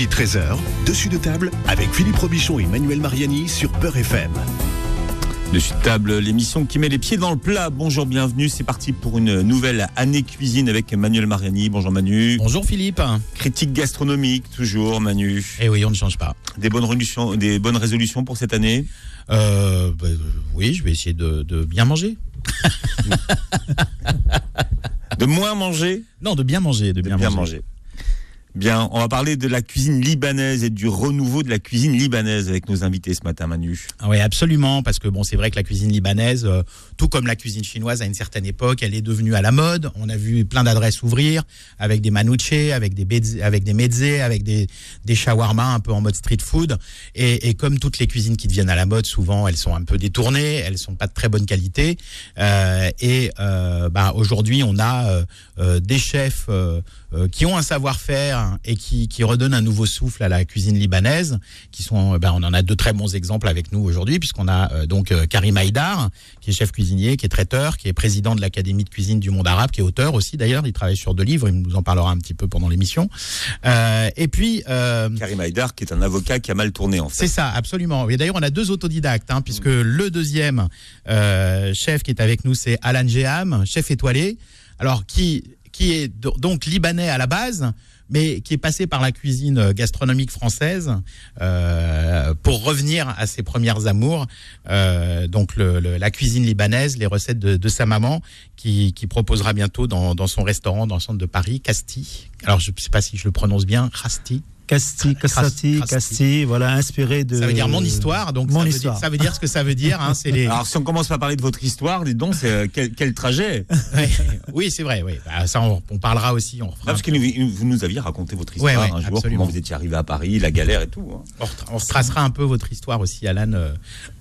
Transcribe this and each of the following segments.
midi 13h, dessus de table avec Philippe Robichon et Manuel Mariani sur Peur FM. Dessus de table, l'émission qui met les pieds dans le plat. Bonjour, bienvenue. C'est parti pour une nouvelle année cuisine avec Manuel Mariani. Bonjour Manu. Bonjour Philippe. Critique gastronomique, toujours Manu. Eh oui, on ne change pas. Des bonnes résolutions, des bonnes résolutions pour cette année? Euh, bah, Oui, je vais essayer de, de bien manger. de moins manger? Non, de bien manger. De, bien, manger. Bien, on va parler de la cuisine libanaise et du renouveau de la cuisine libanaise avec nos invités ce matin, Manu. Ah oui, absolument, parce que bon, c'est vrai que la cuisine libanaise, euh, tout comme la cuisine chinoise à une certaine époque, elle est devenue à la mode. On a vu plein d'adresses ouvrir avec des manouche, avec des avec des mezzés, avec des des shawarma un peu en mode street food. Et, comme toutes les cuisines qui deviennent à la mode, souvent elles sont un peu détournées, elles sont pas de très bonne qualité. Euh, et euh, bah, aujourd'hui, on a des chefs qui ont un savoir-faire et qui, qui redonne un nouveau souffle à la cuisine libanaise. Qui sont, ben, on en a de très bons exemples avec nous aujourd'hui, puisqu'on a euh, donc euh, Karim Haïdar, qui est chef cuisinier, qui est traiteur, qui est président de l'Académie de cuisine du monde arabe, qui est auteur aussi d'ailleurs. Il travaille sur deux livres. Il nous en parlera un petit peu pendant l'émission. Euh, et puis Karim Haïdar, qui est un avocat qui a mal tourné en fait. C'est ça, absolument. Et d'ailleurs, on a deux autodidactes, hein, puisque le deuxième chef qui est avec nous, c'est Alan Jeham, chef étoilé. Alors qui qui est donc libanais à la base, mais qui est passé par la cuisine gastronomique française euh, pour revenir à ses premières amours. Euh, donc la cuisine libanaise, les recettes de, sa maman, qui, proposera bientôt dans, dans, son restaurant dans le centre de Paris, Casti. Alors je ne sais pas si je le prononce bien, Casti. Casti, Casti, Casti, voilà, inspiré de. Ça veut dire mon histoire, donc mon ça, histoire. Veut dire, ça veut dire ce que ça veut dire. Hein, c'est les... Alors si on commence par parler de votre histoire, dis donc, c'est, euh, quel, trajet? Oui, c'est vrai, oui. Bah, ça, on, parlera aussi. On parce que vous nous aviez raconté votre histoire un jour, comment vous étiez arrivé à Paris, la galère et tout. Hein. On, retracera un peu votre histoire aussi, Alan, euh,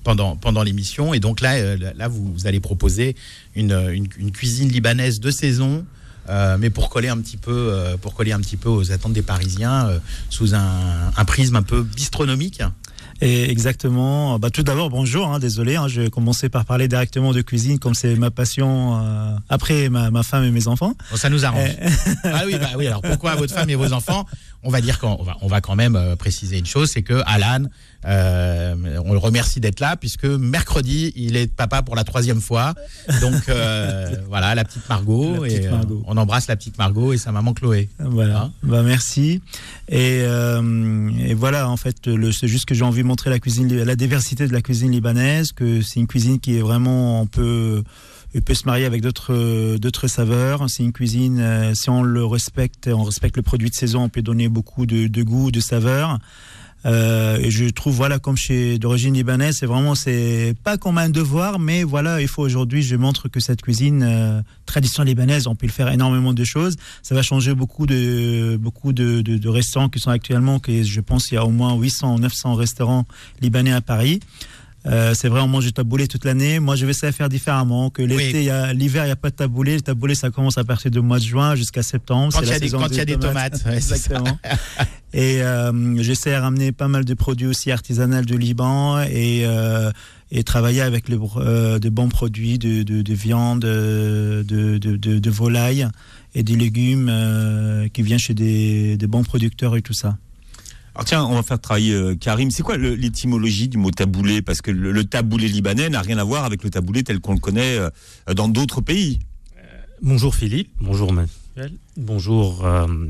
pendant, pendant l'émission. Et donc là, euh, là vous, allez proposer une, une cuisine libanaise de saison. Euh, mais pour coller un petit peu, euh, pour coller un petit peu aux attentes des Parisiens euh, sous un, prisme un peu bistronomique. Et exactement. Bah, tout d'abord, bonjour. Hein, désolé, hein, je vais commencer par parler directement de cuisine, comme c'est ma passion après ma, femme et mes enfants. ça nous arrange. ah oui, bah oui. Alors pourquoi votre femme et vos enfants On va dire qu'on va, on va quand même préciser une chose, c'est que Alan euh, on le remercie d'être là puisque mercredi il est papa pour la troisième fois. Donc euh, voilà la petite Margot et euh, on embrasse la petite Margot et sa maman Chloé. Voilà. Hein bah merci. Et, voilà en fait c'est juste que j'ai envie de montrer la cuisine la diversité de la cuisine libanaise que c'est une cuisine qui est vraiment on peut peut se marier avec d'autres d'autres saveurs. C'est une cuisine, si on le respecte, on respecte le produit de saison, on peut donner beaucoup de, de goût, de saveur. Euh, et je trouve, voilà, comme chez d'origine libanaise, c'est vraiment, c'est pas comme un devoir, mais voilà, il faut aujourd'hui, je montre que cette cuisine euh, tradition libanaise, on peut le faire énormément de choses. Ça va changer beaucoup de beaucoup de, restaurants qui sont actuellement, que je pense il y a au moins 800 ou 900 restaurants libanais à Paris. Euh, c'est vrai, on mange du taboulé toute l'année. Moi, je vais essayer de faire différemment. Que l'été, l'hiver, il n'y a pas de taboulé. Le taboulé, ça commence à partir du mois de juin jusqu'à septembre. Quand il y, a des, quand y a des tomates. Exactement. et euh, j'essaie de ramener pas mal de produits aussi artisanaux du Liban et, euh, et travailler avec le, de bons produits de, de, de viande, de, de, de, volaille et des légumes qui viennent chez des, des bons producteurs et tout ça. Alors tiens, on va faire travailler euh, Karim. C'est quoi l'étymologie du mot taboulé? Parce que le, taboulé libanais n'a rien à voir avec le taboulé tel qu'on le connaît euh, dans d'autres pays. Euh, bonjour Philippe, bonjour Manuel, bonjour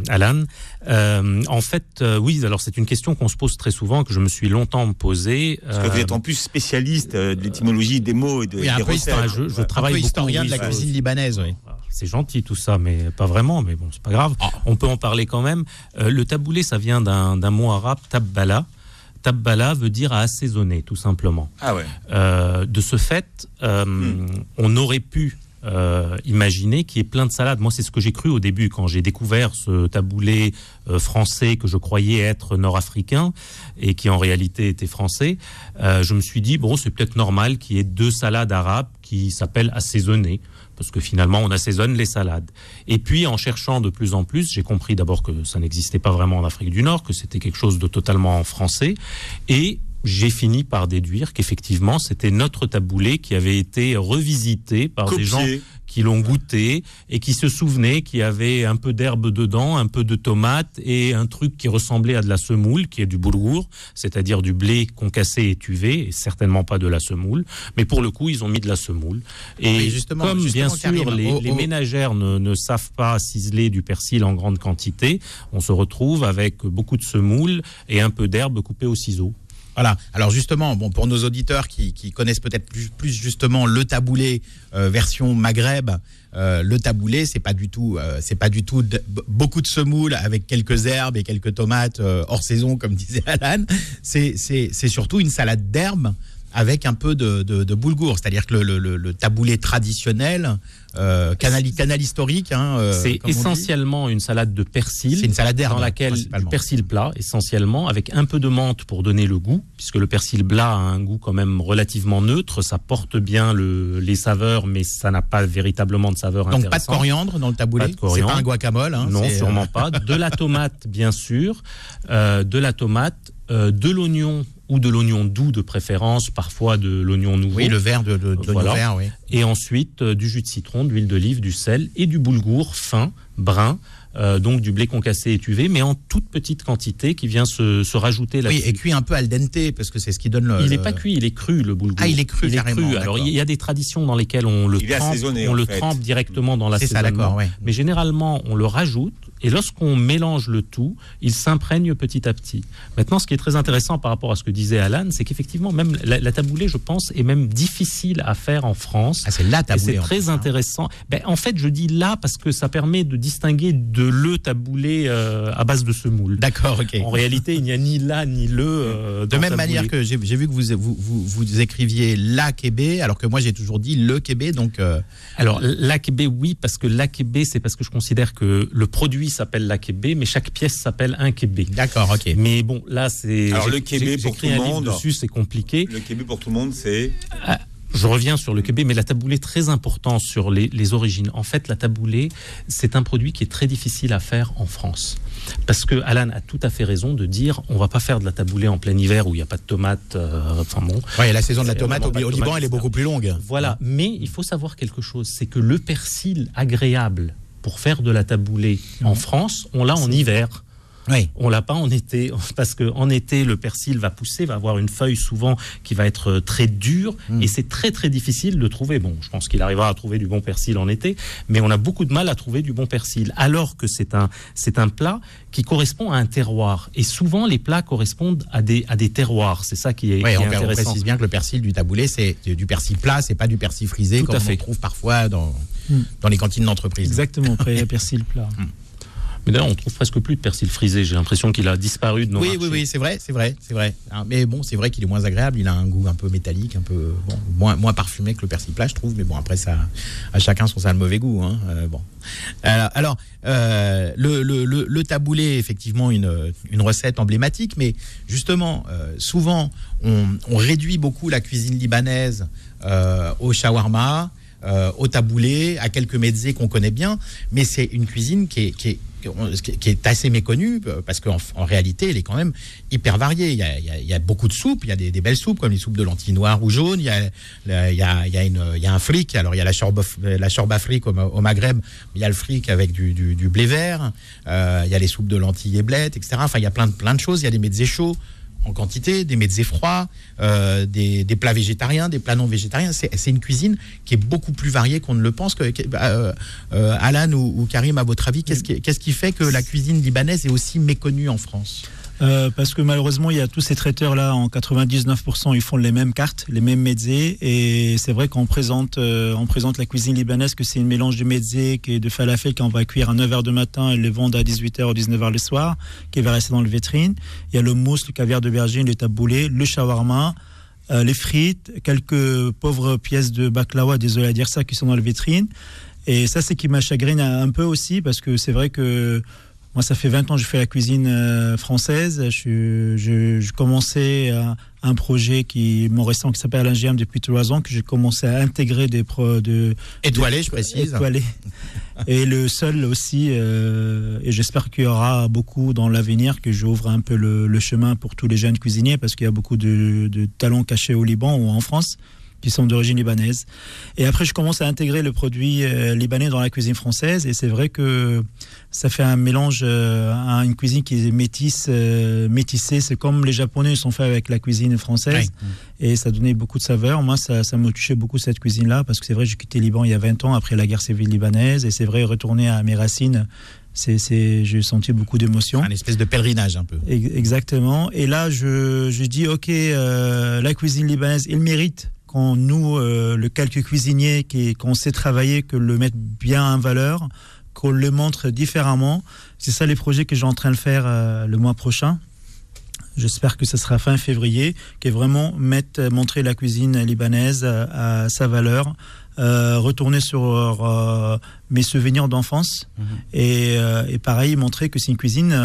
Alan. en fait, oui, alors c'est une question qu'on se pose très souvent, que je me suis longtemps posée. Parce que vous êtes en plus spécialiste de l'étymologie des mots et de, des recettes. je, je travaille un peu historien de la cuisine libanaise, oui c'est gentil tout ça, mais pas vraiment, mais bon, c'est pas grave. On peut en parler quand même. Euh, le taboulé, ça vient d'un mot arabe, tabbala. Tabbala veut dire à assaisonner, tout simplement. Ah ouais. Euh, de ce fait, euh, hmm. on aurait pu imaginer qu'il y ait plein de salades. Moi, c'est ce que j'ai cru au début quand j'ai découvert ce taboulé français que je croyais être nord-africain et qui en réalité était français. je me suis dit bon, c'est peut-être normal qu'il y ait deux salades arabes qui s'appellent assaisonner parce que finalement on assaisonne les salades. Et puis en cherchant de plus en plus, j'ai compris d'abord que ça n'existait pas vraiment en Afrique du Nord, que c'était quelque chose de totalement français, et j'ai fini par déduire qu'effectivement c'était notre taboulé qui avait été revisité par des gens qui l'ont goûté et qui se souvenaient qu'il y avait un peu d'herbe dedans, un peu de tomate et un truc qui ressemblait à de la semoule, qui est du boulgour, c'est-à-dire du blé concassé et tuvé, et certainement pas de la semoule. Mais pour le coup, ils ont mis de la semoule. Et Oui, justement, comme justement, bien sûr Karim, les, ménagères ne, ne savent pas ciseler du persil en grande quantité, on se retrouve avec beaucoup de semoule et un peu d'herbe coupée au ciseau. Voilà. Alors justement, bon, pour nos auditeurs qui, connaissent peut-être plus, justement le taboulé euh, version Maghreb, euh, le taboulé, c'est pas du tout, euh, c'est pas du tout beaucoup de semoule avec quelques herbes et quelques tomates hors saison, comme disait Alan. C'est surtout une salade d'herbes avec un peu de, de, de boulgour, c'est-à-dire que le, le, taboulé traditionnel, euh, canal, canal historique, hein, euh, C'est essentiellement une salade de persil. C'est une salade d'herbes, Dans laquelle du persil plat, essentiellement, avec un peu de menthe pour donner le goût, puisque le persil plat a un goût quand même relativement neutre. Ça porte bien le, les saveurs, mais ça n'a pas véritablement de saveur Donc pas de coriandre dans le taboulé? Pas de C'est coriandre. pas un guacamole. hein, non, c'est, euh, sûrement pas. De la tomate, bien sûr. Euh, de la tomate, de l'oignon ou de l'oignon doux de préférence, parfois de l'oignon nouveau. Oui, le verre de, de, de l'oignon Voilà. vert, oui. Et ensuite, euh, du jus de citron, de l'huile d'olive, du sel et du boulgour fin, brun. euh, donc du blé concassé étuvé, mais en toute petite quantité qui vient se, se rajouter là Oui, et cuit un peu al dente, parce que c'est ce qui donne le. il n'est le- pas cuit, il est cru le boulgour. Ah, il est cru, Il est carrément, cru. Alors il y a des traditions dans lesquelles on le Il trempe, on le fait. trempe directement dans C'est ça, d'accord, ouais. Mais généralement, on le rajoute et lorsqu'on mélange le tout, il s'imprègne petit à petit. Maintenant, ce qui est très intéressant par rapport à ce que disait Alan, c'est qu'effectivement, même la, la taboulée, je pense, est même difficile à faire en France. Ah, c'est la Et taboulé. c'est très hein. intéressant. Ben, en fait, je dis là parce que ça permet de distinguer de le taboulé euh, à base de semoule. D'accord, ok. En réalité, il n'y a ni là ni le. euh, De même taboulé. manière que j'ai vu que vous, vous, vous, vous écriviez la Québec, alors que moi j'ai toujours dit le Québec, donc euh, Alors, l'AKB, oui, parce que l'AKB, c'est parce que je considère que le produit s'appelle l'AKB, mais chaque pièce s'appelle un kébé. d'accord, ok. Mais bon, là, c'est. Alors, le kébé j'ai- pour tout le monde. dessus, c'est compliqué. Le Québec pour tout le monde, c'est. Je reviens sur le kébé, mais la taboulée, très important sur les, les origines. En fait, la taboulée, c'est un produit qui est très difficile à faire en France. Parce que Alan a tout à fait raison de dire on va pas faire de la taboulée en plein hiver où il n'y a pas de tomates. euh, enfin bon. Ouais, la saison de la tomate au, au Liban, elle est beaucoup plus longue. Voilà, mais il faut savoir quelque chose, c'est que le persil agréable pour faire de la taboulée en France, on l'a en hiver. Oui. On l'a pas en été parce que en été le persil va pousser, va avoir une feuille souvent qui va être euh, très dure et c'est très très difficile de trouver. Bon, je pense qu'il arrivera à trouver du bon persil en été, mais on a beaucoup de mal à trouver du bon persil. Alors que c'est un c'est un plat qui correspond à un terroir et souvent les plats correspondent à des à des terroirs. C'est ça qui est, qui on, est on intéressant. précise bien que le persil du taboulé, c'est du persil plat, c'est pas du persil frisé Tout comme on trouve parfois dans, Hmm. dans les cantines d'entreprise. Exactement, persil plat. Mais d'ailleurs, on trouve presque plus de persil frisé. J'ai l'impression qu'il a disparu de nos Oui, marchés. oui, oui, c'est vrai, c'est vrai, c'est vrai. Hein, Mais bon, c'est vrai qu'il est moins agréable. Il a un goût un peu métallique, un peu bon, moins, moins parfumé que le persil plat, je trouve. Mais bon, après ça, à chacun son sale mauvais goût. Hein. Euh, bon. Alors, alors, euh, le, le, le, le taboulé, effectivement, une, une recette emblématique, mais justement, euh, souvent, on, on réduit beaucoup la cuisine libanaise au shawarma, euh, au taboulé, à quelques mezzés qu'on connaît bien, mais c'est une cuisine qui est, qui est qui est assez méconnue euh, parce qu'en en réalité elle est quand même hyper variée. Il y a, beaucoup de soupes, il y a des, belles soupes comme les soupes de lentilles noires ou jaunes. Il y a, un fric. Alors il y a la chorbe, la afrique au, Maghreb, il y a le fric avec du, blé vert. Euh, il y a les soupes de lentilles et blettes, etc. Enfin il y a plein de choses. Il y a des mezzés chauds en quantité, des mezzés froids, euh, des, plats végétariens, des plats non végétariens. C'est une cuisine qui est beaucoup plus variée qu'on ne le pense. Que- euh, euh, Alan ou, Karim, à votre avis, qu'est-ce qui fait que la cuisine libanaise est aussi méconnue en France? Euh, parce que malheureusement, il y a tous ces traiteurs-là, en 99%, ils font les mêmes cartes, les mêmes mezzés. Et c'est vrai qu'on présente, euh, on présente la cuisine libanaise que c'est une mélange de mezzés qui est de falafel qu'on va cuire à 9h du matin et le vendre à 18h ou 19h le soir, qui va rester dans le vitrine. Il y a le mousse, le caviar de vergine, le taboulé, le shawarma, euh, les frites, quelques pauvres pièces de baklawa, désolé à dire ça, qui sont dans le vitrine. Et ça, c'est qui m'a chagriné un peu aussi, parce que c'est vrai que moi, ça fait 20 ans que je fais la cuisine euh, française. Je, je, je commençais euh, un projet qui mon restant qui s'appelle l'ingénieur depuis trois ans, que j'ai commencé à intégrer des pro, de Étoilé, je précise. étoilé. et le seul aussi, euh, et j'espère qu'il y aura beaucoup dans l'avenir, que j'ouvre un peu le, le chemin pour tous les jeunes cuisiniers, parce qu'il y a beaucoup de, de talents cachés au Liban ou en France. Qui sont d'origine libanaise. Et après, je commence à intégrer le produit euh, libanais dans la cuisine française. Et c'est vrai que ça fait un mélange euh, à une cuisine qui est métisse, euh, métissée. C'est comme les Japonais sont faits avec la cuisine française. Et ça donnait beaucoup de saveur. Moi, ça, ça me touchait beaucoup cette cuisine-là parce que c'est vrai, j'ai quitté Liban il y a 20 ans après la guerre civile libanaise. Et c'est vrai, retourner à mes racines, c'est, j'ai senti beaucoup d'émotions. Un espèce de pèlerinage un peu. Exactement. Et là, je, je dis, OK, la cuisine libanaise, il mérite qu'on nous, euh, le calcul cuisinier, qu'on sait travailler, que le mette bien en valeur, qu'on le montre différemment. C'est ça les projets que j'ai en train de faire euh, le mois prochain. J'espère que ce sera fin février, qui est vraiment mettre, montrer la cuisine libanaise à sa valeur, euh, retourner sur euh, mes souvenirs d'enfance mhm. et, euh, et, pareil montrer que c'est une cuisine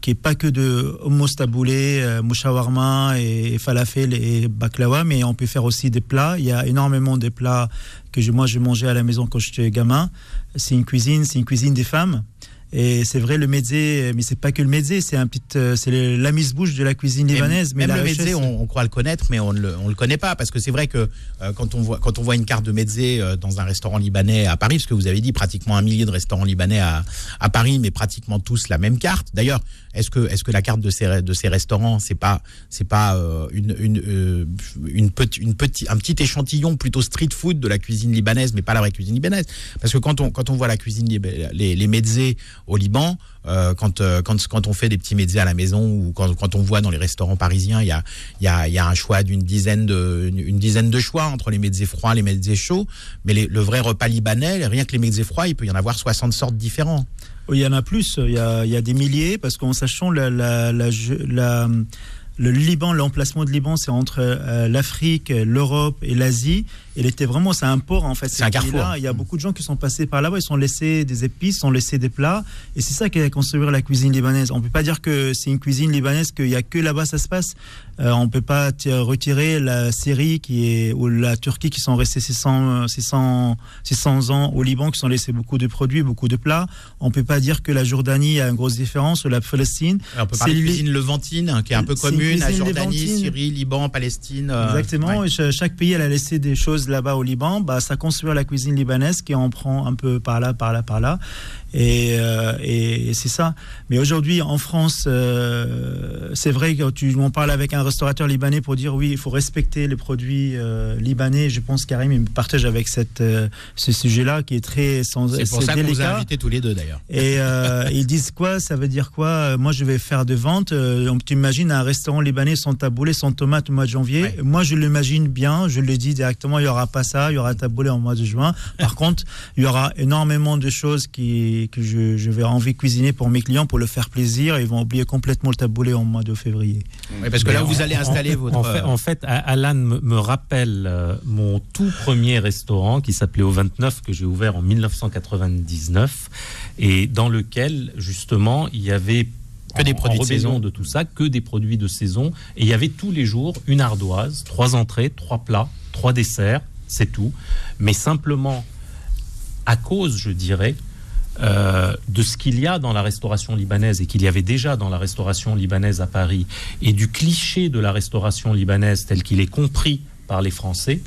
qui est pas que de hummus taboulé, mouchawarma et, falafel et baklawa, mais on peut faire aussi des plats. Il y a énormément de plats que moi je mangeais à la maison quand j'étais gamin. C'est une cuisine, c'est une cuisine des femmes. Et c'est vrai, le mezzé, mais c'est pas que le mezzé, c'est un petit, euh, c'est la mise bouche de la cuisine libanaise. Mais même le mezzé, on, croit le connaître, mais on ne le, on le connaît pas parce que c'est vrai que euh, quand on voit quand on voit une carte de euh, dans un restaurant libanais à Paris, parce que vous avez dit pratiquement un millier de restaurants libanais à, à Paris, mais pratiquement tous la même carte. D'ailleurs, est-ce que est-ce que la carte de ces de ces restaurants, c'est pas c'est pas une une une, petite une petit un petit échantillon plutôt street food de la cuisine libanaise, mais pas la vraie cuisine libanaise, parce que quand on quand on voit la cuisine les les au Liban, euh, quand, euh, quand, quand on fait des petits médias à la maison ou quand, on voit dans les restaurants parisiens, il y a, un choix d'une dizaine de, une, dizaine de choix entre les médias froids, les médias chauds. Mais le vrai repas libanais, rien que les médias froids, il peut y en avoir 60 sortes différents. Il y en a plus, il y a, des milliers, parce qu'en sachant la le Liban, l'emplacement de Liban, c'est entre euh, l'Afrique, l'Europe et l'Asie. Il était vraiment, c'est un port en fait. C'est un carrefour. Il y a beaucoup de gens qui sont passés par là-bas, ils sont laissés des épices, ils sont laissés des plats, et c'est ça qui a construit la cuisine libanaise. On peut pas dire que c'est une cuisine libanaise qu'il y a que là-bas ça se passe. Euh, on peut pas retirer la Syrie qui est ou la Turquie qui sont restés 600, 600, 600 ans au Liban, qui sont laissés beaucoup de produits, beaucoup de plats. On peut pas dire que la Jordanie a une grosse différence ou la Palestine. on peut parler de cuisine levantine qui est un peu commune à Jordanie, Syrie, Liban, Palestine. Euh, Exactement. chaque pays elle a laissé des choses là-bas au Liban. Bah, ça construit la cuisine libanaise qui en prend un peu par là, par là, par là. Euh, et, c'est ça. Mais aujourd'hui, en France, euh, c'est vrai que tu m'en parles avec un restaurateur libanais pour dire oui, il faut respecter les produits euh, libanais. Je pense Karim il me partage avec cette, ce sujet-là qui est très sans. C'est pour ça qu'on vous a invités tous les deux d'ailleurs. Et ils disent quoi? Ça veut dire quoi? Moi, je vais faire des ventes. tu imagines un restaurant libanais sans taboulé, sans tomate au mois de janvier? Moi, je l'imagine bien. Je le dis directement. Il y aura pas ça. Il y aura taboulé en mois de juin. Par contre, il y aura énormément de choses qui que je, vais envie de cuisiner pour mes clients pour le faire plaisir. Et ils vont oublier complètement le taboulé en mois de février. parce que là, vous allez installer votre. En fait, Alan me, rappelle euh, mon tout premier restaurant qui s'appelait Au 29, que j'ai ouvert en 1999, et dans lequel, justement, il y avait que des produits de saison de tout ça, que des produits de saison. Et il y avait tous les jours une ardoise, trois entrées, trois plats, trois desserts, c'est tout. Mais simplement, à cause, je dirais, euh, de ce qu'il y a dans la restauration libanaise et qu'il y avait déjà dans la restauration libanaise à Paris et du cliché de la restauration libanaise tel qu'il est compris par les Français,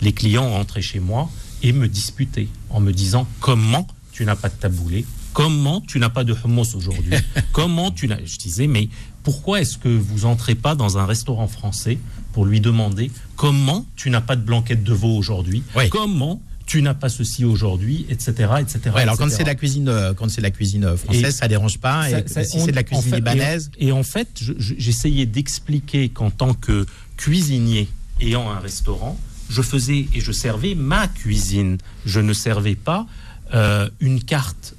les clients rentraient chez moi et me disputaient en me disant comment tu n'as pas de taboulé, comment tu n'as pas de hummus aujourd'hui, comment tu n'as... Je disais mais pourquoi est-ce que vous entrez pas dans un restaurant français pour lui demander comment tu n'as pas de blanquette de veau aujourd'hui, comment tu n'as pas ceci aujourd'hui, etc., etc. alors quand c'est la cuisine, euh, quand c'est la cuisine euh, française, ça dérange pas. et si c'est de la cuisine libanaise. Et, en fait, j'essayais d'expliquer qu'en tant que cuisinier ayant un restaurant, je faisais et je servais ma cuisine. Je ne servais pas euh, une carte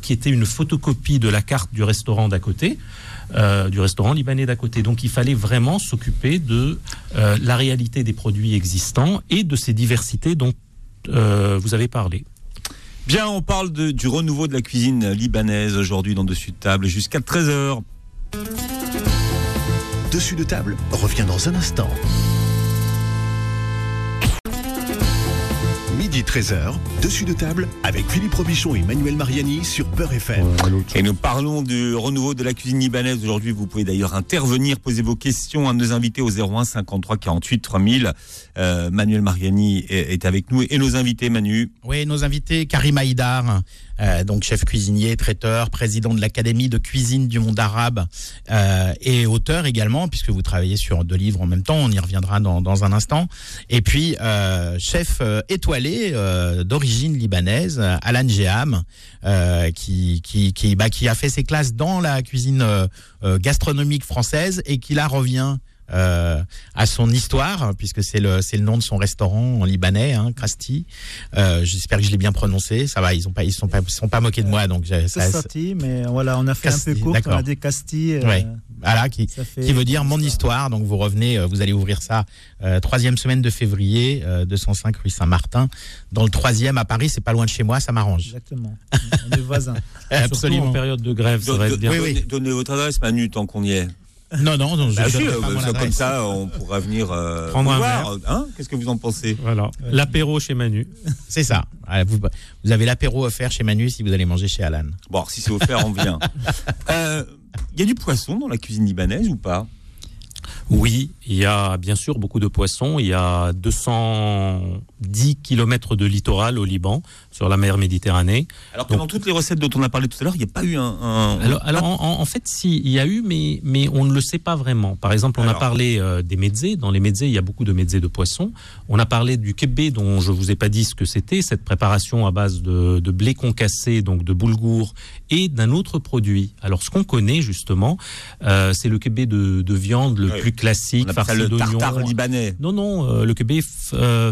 qui était une photocopie de la carte du restaurant d'à côté. du restaurant libanais d'à côté. Donc il fallait vraiment s'occuper de la réalité des produits existants et de ces diversités dont euh, vous avez parlé. Bien, on parle du renouveau de la cuisine libanaise aujourd'hui dans Dessus de table jusqu'à 13h. Dessus de table revient dans un instant. Midi 13h, dessus de table avec Philippe Robichon et Manuel Mariani sur Peur FM. Et nous parlons du renouveau de la cuisine libanaise. Aujourd'hui, vous pouvez d'ailleurs intervenir, poser vos questions à nos invités au 01 53 48 3000. Euh, Manuel Mariani est, est, avec nous et nos invités, Manu. Oui, nos invités, Karim Haïdar, euh, donc chef cuisinier, traiteur, président de l'Académie de cuisine du monde arabe euh, et auteur également, puisque vous travaillez sur deux livres en même temps, on y reviendra dans, dans un instant. Et puis, euh, chef euh, euh, d'origine libanaise, Alan Geham, qui, qui, qui, bah, qui a fait ses classes dans la cuisine gastronomique française et qui là revient euh, à son histoire, puisque c'est le c'est le nom de son restaurant en libanais, hein, Krasti. Euh, J'espère que je l'ai bien prononcé. Ça va, ils ont pas ils sont pas ils sont pas moqués de moi, donc c'est sorti. Mais voilà, on a fait Casti, un peu court. On a dit Casti. Euh, ouais. Voilà, qui, qui veut dire mon histoire. Donc vous revenez, euh, vous allez ouvrir ça euh, troisième semaine de février, euh, 205 rue Saint-Martin. Dans le troisième à Paris, c'est pas loin de chez moi, ça m'arrange. Exactement. on est voisins. Absolument. en période de grève, ça va être bien. Oui, oui. Donnez votre adresse, Manu, tant qu'on y est. Non, non, non. Bah, je si, euh, comme ça, on pourra venir euh, prendre un verre. Hein Qu'est-ce que vous en pensez? Voilà, l'apéro chez Manu. C'est ça. Vous, vous avez l'apéro offert chez Manu si vous allez manger chez Alan. Bon, si c'est offert, on vient. Il euh, y a du poisson dans la cuisine libanaise ou pas? Oui, il y a bien sûr beaucoup de poissons. Il y a 210 kilomètres de littoral au Liban, sur la mer Méditerranée. Alors que dans toutes les recettes dont on a parlé tout à l'heure, il n'y a pas eu un... un... Alors, alors en, en, fait, si, il y a eu, mais, mais on ne le sait pas vraiment. Par exemple, on alors... a parlé euh, des mezzés. Dans les mezzés, il y a beaucoup de mezzés de poissons. On a parlé du kebé, dont je vous ai pas dit ce que c'était, cette préparation à base de, de blé concassé, donc de boulgour, et d'un autre produit. Alors, ce qu'on connaît, justement, euh, c'est le kebé de, de viande le oui. plus classique, farci le tartare libanais. Non, non, euh, le kebé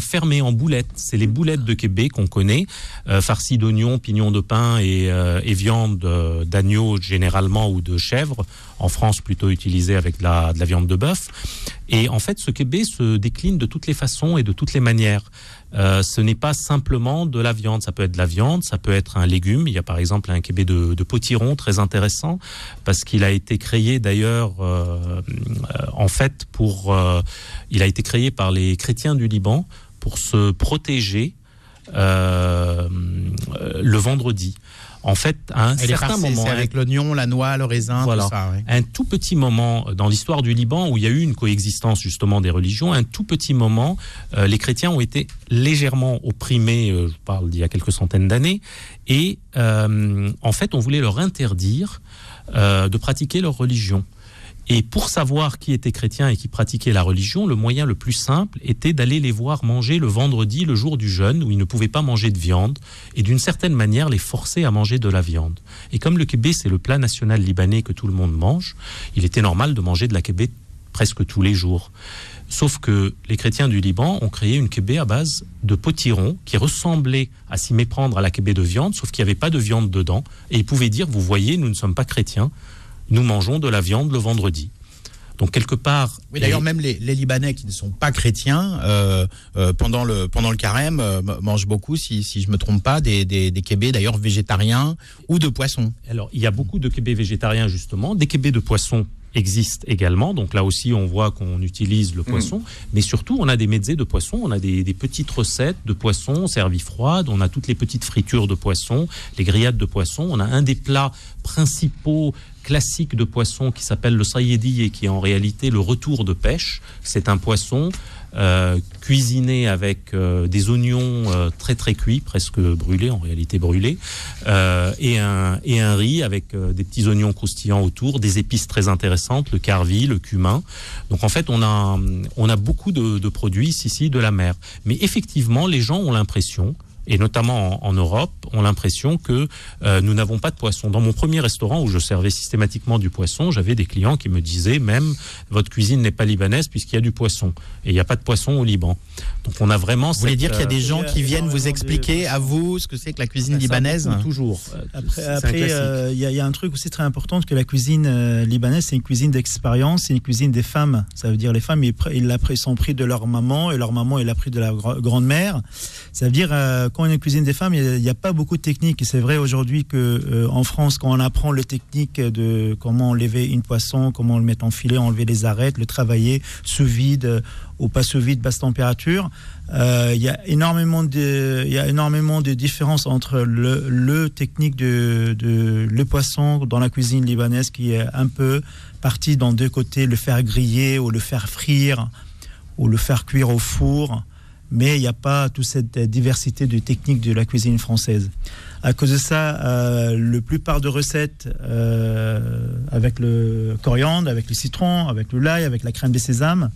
fermé en boulettes. C'est les boulettes de kebé qu'on connaît, euh, farcies d'oignons, pignons de pain et, euh, viande d'agneau généralement ou de chèvre. En France, plutôt utilisé avec de la, de la viande de bœuf. Et en fait, ce kebé se décline de toutes les façons et de toutes les manières. Euh, ce n'est pas simplement de la viande, ça peut être de la viande, ça peut être un légume. Il y a par exemple un kébé de, potiron très intéressant parce qu'il a été créé d'ailleurs euh, en fait pour, euh, il a été créé par les chrétiens du Liban pour se protéger euh, le vendredi. En fait, à un certain moment, avec l'oignon, la noix, le raisin, voilà, tout ça. Oui. un tout petit moment dans l'histoire du Liban où il y a eu une coexistence justement des religions, un tout petit moment, euh, les chrétiens ont été légèrement opprimés. Euh, je parle d'il y a quelques centaines d'années, et euh, en fait, on voulait leur interdire euh, de pratiquer leur religion. Et pour savoir qui était chrétien et qui pratiquait la religion, le moyen le plus simple était d'aller les voir manger le vendredi, le jour du jeûne, où ils ne pouvaient pas manger de viande, et d'une certaine manière les forcer à manger de la viande. Et comme le kébé, c'est le plat national libanais que tout le monde mange, il était normal de manger de la kébé presque tous les jours. Sauf que les chrétiens du Liban ont créé une kébé à base de potiron qui ressemblait à s'y méprendre à la kébé de viande, sauf qu'il n'y avait pas de viande dedans. Et ils pouvaient dire, vous voyez, nous ne sommes pas chrétiens, nous mangeons de la viande le vendredi. Donc quelque part. Oui, d'ailleurs, même les, les, Libanais qui ne sont pas chrétiens euh, euh, pendant le pendant le carême euh, mangent beaucoup, si, si je me trompe pas, des des, des kébés d'ailleurs végétariens ou de poissons. Alors il y a beaucoup de kébés végétariens justement, des kébés de poissons existe également. Donc là aussi, on voit qu'on utilise le poisson. Mmh. Mais surtout, on a des mezzés de poisson. On a des, des, petites recettes de poisson servies froides. On a toutes les petites fritures de poisson, les grillades de poisson. On a un des plats principaux classique de poisson qui s'appelle le sayedi et qui est en réalité le retour de pêche. C'est un poisson cuisiné avec euh, des oignons euh, très très cuits, presque brûlés, en réalité brûlés, euh, et, un, et un riz avec euh, des petits oignons croustillants autour, des épices très intéressantes, le carvi, le cumin. Donc en fait, on a, on a beaucoup de, de produits ici de la mer. Mais effectivement, les gens ont l'impression et notamment en, en Europe, ont l'impression que euh, nous n'avons pas de poisson. Dans mon premier restaurant où je servais systématiquement du poisson, j'avais des clients qui me disaient même votre cuisine n'est pas libanaise puisqu'il y a du poisson et il n'y a pas de poisson au Liban. Donc on a vraiment. Vous voulez dire qu'il y a des gens qui viennent vous expliquer à vous ce que c'est que la cuisine libanaise Toujours. Après, après il euh, y, y, a un truc aussi très important que la cuisine euh, libanaise, c'est une cuisine d'expérience, c'est une cuisine des femmes. Ça veut dire les femmes, ils, ils, ils sont pris de leur maman et leur maman, elle a pris de la grand-mère. Ça veut dire quand on est cuisine des femmes, il n'y a, pas beaucoup de techniques. C'est vrai aujourd'hui que euh, en France, quand on apprend les techniques de comment enlever une poisson, comment le mettre en filet, enlever les arêtes, le travailler sous vide euh, ou pas sous vide, basse température, il y a énormément de, il y a énormément de différences entre le, technique de, de le poisson dans la cuisine libanaise qui est un peu partie dans deux côtés, le faire griller ou le faire frire ou le faire cuire au four mais il n'y a pas toute cette diversité de techniques de la cuisine française. À cause de ça, euh, la plupart de recettes euh, avec le coriandre, avec le citron, avec le l'ail, avec la crème de sésame.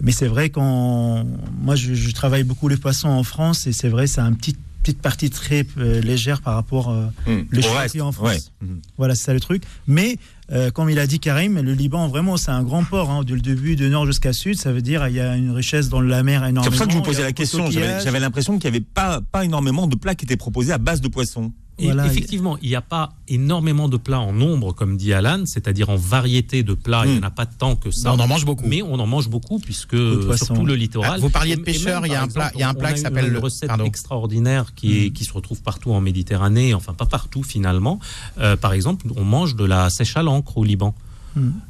Mais c'est vrai qu'on, moi, je, travaille beaucoup les poissons en France et c'est vrai, c'est un petit petite partie très euh, légère par rapport euh, mmh. le en France. Mmh. Voilà, c'est ça le truc. Mais euh, comme il a dit Karim, le Liban, vraiment, c'est un grand port. Hein, du début de nord jusqu'à sud, ça veut dire il y a une richesse dans la mer énormément. C'est pour ça que je vous posais la question. J'avais l'impression qu'il n'y avait pas, pas énormément de plats qui étaient proposés à base de poissons effectivement, il n'y a pas énormément de plats en nombre, comme dit Alan, c'est-à-dire en variété de plats. Il n'y en a pas tant que ça. on en mange beaucoup. Mais on en mange beaucoup, puisque surtout le littoral. Ah, vous parliez de pêcheurs, il y a un plat, il y a un plat qui s'appelle. Une recette extraordinaire qui, est, hmm. qui se retrouve partout en Méditerranée, enfin pas partout finalement. Euh, par exemple, on mange de la sèche à l'encre au Liban.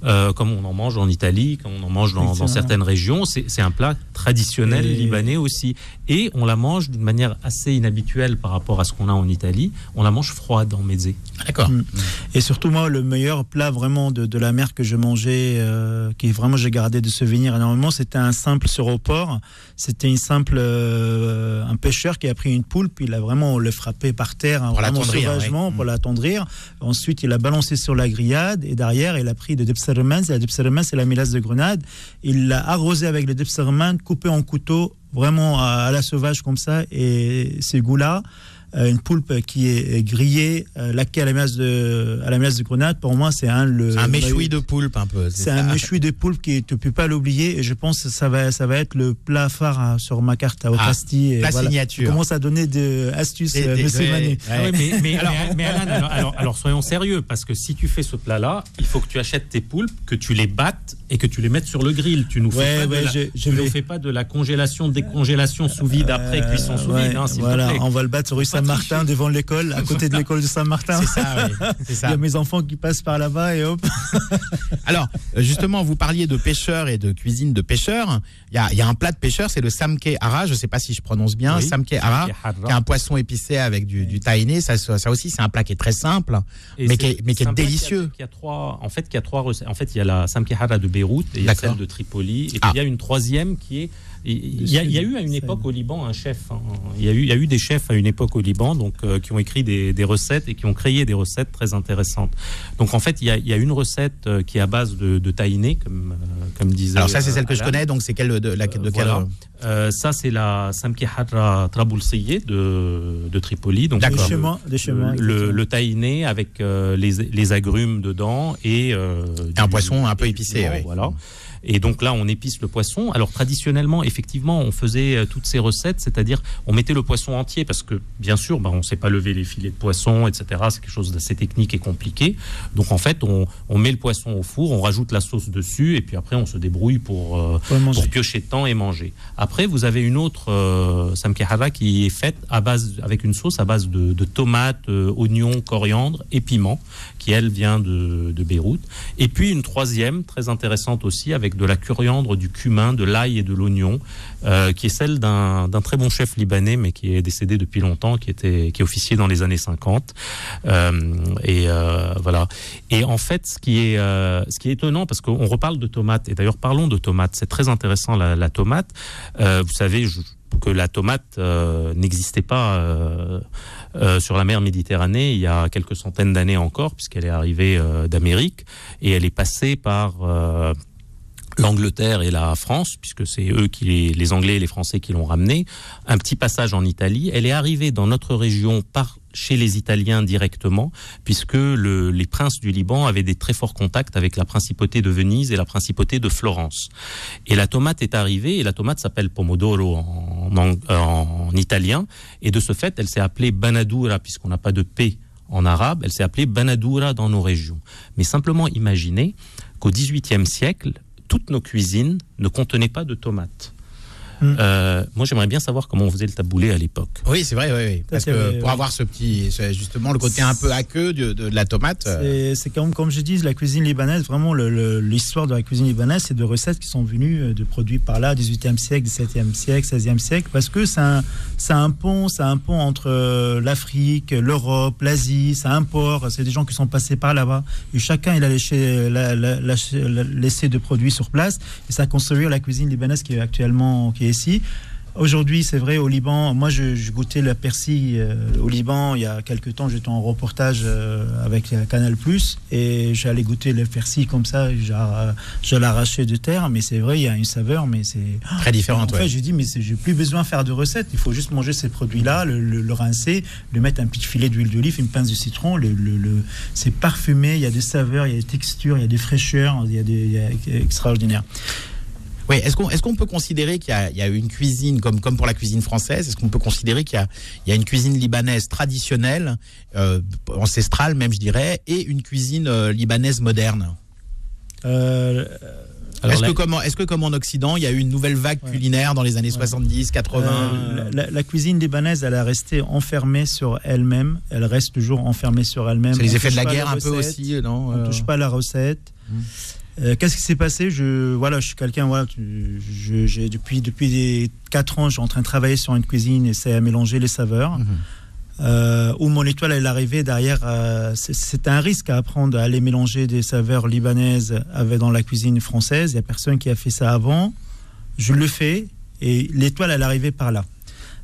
Euh, comme on en mange en Italie, comme on en mange dans, certaines régions. C'est un plat traditionnel libanais aussi. Et on la mange d'une manière assez inhabituelle par rapport à ce qu'on a en Italie. On la mange froide en mezze. D'accord. Mm. Et surtout, moi, le meilleur plat vraiment de, la mer que je mangeais, euh, qui vraiment j'ai gardé de souvenir énormément, c'était un simple sur au port. C'était une simple, euh, un pêcheur qui a pris une poule, puis il a vraiment le frappé par terre, hein, pour vraiment sauvagement, pour mm. l'attendrir. Ensuite, il a balancé sur la grillade et derrière, il a pris de dipsareman. La c'est la mélasse de grenade. Il l'a arrosé avec le dipsareman, coupé en couteau, vraiment à, la sauvage comme ça. Et ces goûts-là, une poulpe qui est grillée, euh, laquelle à la mélasse de, à la de grenade, pour moi, c'est un le. Un méchoui de poulpe un peu. C'est un méchoui de poulpe qui tu peux pas l'oublier et je pense que ça va ça va être le plat phare hein, sur ma carte à Ocasti. Ah, la signature. commence à donner des astuces, euh, Monsieur Mané. mais, alors, Alan, alors, soyons sérieux parce que si tu fais ce plat-là, il faut que tu achètes tes poulpes, que tu les battes et que tu les mettes sur le grill. Tu nous fais pas, de, la, je, ne fais pas de la congélation, décongélation sous vide après cuisson sous vide. Hein, voilà, on va le battre sur Saint-Martin devant l'école, à côté de l'école de Saint-Martin. C'est ça, oui. Il y a mes enfants qui passent par là-bas et hop. Alors, justement, vous parliez de pêcheurs et de cuisine de pêcheurs. Il y a, un plat de pêcheur, c'est le samke hara. Je ne sais pas si je prononce bien. samke hara, qui est un poisson épicé avec du, du tahini. Ça, ça aussi, c'est un plat qui est très simple, mais qui est, mais qui est délicieux. Qui a, trois, en fait, qui a trois recettes. En fait, il y a la samke hara de Beyrouth et il y a celle de Tripoli. Et puis, ah. il y a une troisième qui est il y, a, eu à une époque au Liban un chef. Hein. Il, y a eu, il y a eu des chefs à une époque au Liban donc, euh, qui ont écrit des, recettes et qui ont créé des recettes très intéressantes. Donc en fait, il y a, il y a une recette euh, qui est à base de, de tahiné, comme, euh, comme disait. Alors ça, c'est celle que je connais, donc c'est quelle de, la, de quelle Ça, c'est la Samki Hadra Traboulseye de, de Tripoli. Donc le, le, le, tahiné avec les, les agrumes dedans et, un poisson un peu épicé. Voilà. Et donc là, on épice le poisson. Alors traditionnellement, effectivement, on faisait euh, toutes ces recettes, c'est-à-dire on mettait le poisson entier parce que bien sûr, bah, on ne sait pas lever les filets de poisson, etc. C'est quelque chose d'assez technique et compliqué. Donc en fait, on, met le poisson au four, on rajoute la sauce dessus et puis après on se débrouille pour, euh, pour, piocher temps et manger. Après, vous avez une autre euh, samkehava qui est faite à base avec une sauce à base de, tomates, oignons, coriandre et piment, qui elle vient de, de Beyrouth. Et puis une troisième très intéressante aussi avec de la coriandre, du cumin, de l'ail et de l'oignon, euh, qui est celle d'un très bon chef libanais, mais qui est décédé depuis longtemps, qui était qui est officier dans les années 50. Euh, et euh, voilà. Et en fait, ce qui est ce qui est étonnant, parce qu'on reparle de tomates, et d'ailleurs parlons de tomates, c'est très intéressant la, la tomate. vous savez, que la tomate n'existait pas sur la mer Méditerranée il y a quelques centaines d'années encore, puisqu'elle est arrivée d'Amérique et elle est passée par l'Angleterre et la France, puisque c'est eux qui les, Anglais et les Français qui l'ont ramenée, un petit passage en Italie. Elle est arrivée dans notre région par chez les Italiens directement, puisque le, les princes du Liban avaient des très forts contacts avec la principauté de Venise et la principauté de Florence. Et la tomate est arrivée, et la tomate s'appelle pomodoro en, en, en, italien, et de ce fait, elle s'est appelée banadura, puisqu'on n'a pas de P en arabe, elle s'est appelée banadura dans nos régions. Mais simplement imaginez qu'au XVIIIe siècle, toutes nos cuisines ne contenaient pas de tomates. Mm. Euh, moi, j'aimerais bien savoir comment on faisait le taboulé à l'époque. Oui, c'est vrai, oui, oui. Parce que vrai, pour oui. avoir ce petit, c'est justement le côté un peu aqueux de, de, de la tomate. euh, C'est comme, comme je dis, la cuisine libanaise, vraiment l'histoire de la cuisine libanaise, c'est de recettes qui sont venues euh, de produits par là, 18e siècle, 17e siècle, 16e siècle, parce que c'est un, pont, c'est un pont entre l'Afrique, l'Europe, l'Asie, c'est un port, c'est des gens qui sont passés par là-bas, et chacun il a laissé, la- la- lâché- la- laissé de produits sur place, et ça a construit la cuisine libanaise qui est actuellement qui est Aujourd'hui, c'est vrai, au Liban, moi je, je goûtais la persil euh, au Liban il y a quelques temps, j'étais en reportage euh, avec euh, Canal et j'allais goûter le persil comme ça, je l'arrachais de terre, mais c'est vrai, il y a une saveur, mais c'est. Très différente, En fait, ouais. j'ai dit, mais c'est- j'ai plus besoin de faire de recettes, il faut juste manger ces produits-là, le, le- le rincer, le mettre un petit filet d'huile d'olive, une pince de citron, le, le- le- c'est parfumé, il y a des saveurs, il y a des textures, il y a des fraîcheurs, il y a des. il y a- extraordinaire. Oui, est-ce qu'on est qu'on peut considérer qu'il y, a- il y a une cuisine, comme, comme pour la cuisine française, est-ce qu'on peut considérer qu'il y a, il y a une cuisine libanaise traditionnelle, euh, ancestrale même, je dirais, et une cuisine euh, libanaise moderne? Euh, Est-ce la- que, comme, en- est-ce que comme en Occident, il y a eu une nouvelle vague Ouais. culinaire dans les années 70, 80 Euh, la, cuisine libanaise, elle a resté enfermée sur elle-même. Elle reste toujours enfermée sur elle-même. C'est les effets de la guerre la un peu aussi, non On euh, touche pas à la recette. Mm. Euh, Qu'est-ce qui s'est passé? Je voilà, je suis quelqu'un voilà, j'ai depuis depuis des 4 ans, je suis en train de travailler sur une cuisine et c'est à mélanger les saveurs. Euh, où mon étoile elle est arrivée derrière, euh, c'est- un risque à apprendre à aller mélanger des saveurs libanaises avec dans la cuisine française. Il y a personne qui a fait ça avant. Je le fais et l'étoile elle est arrivée par là.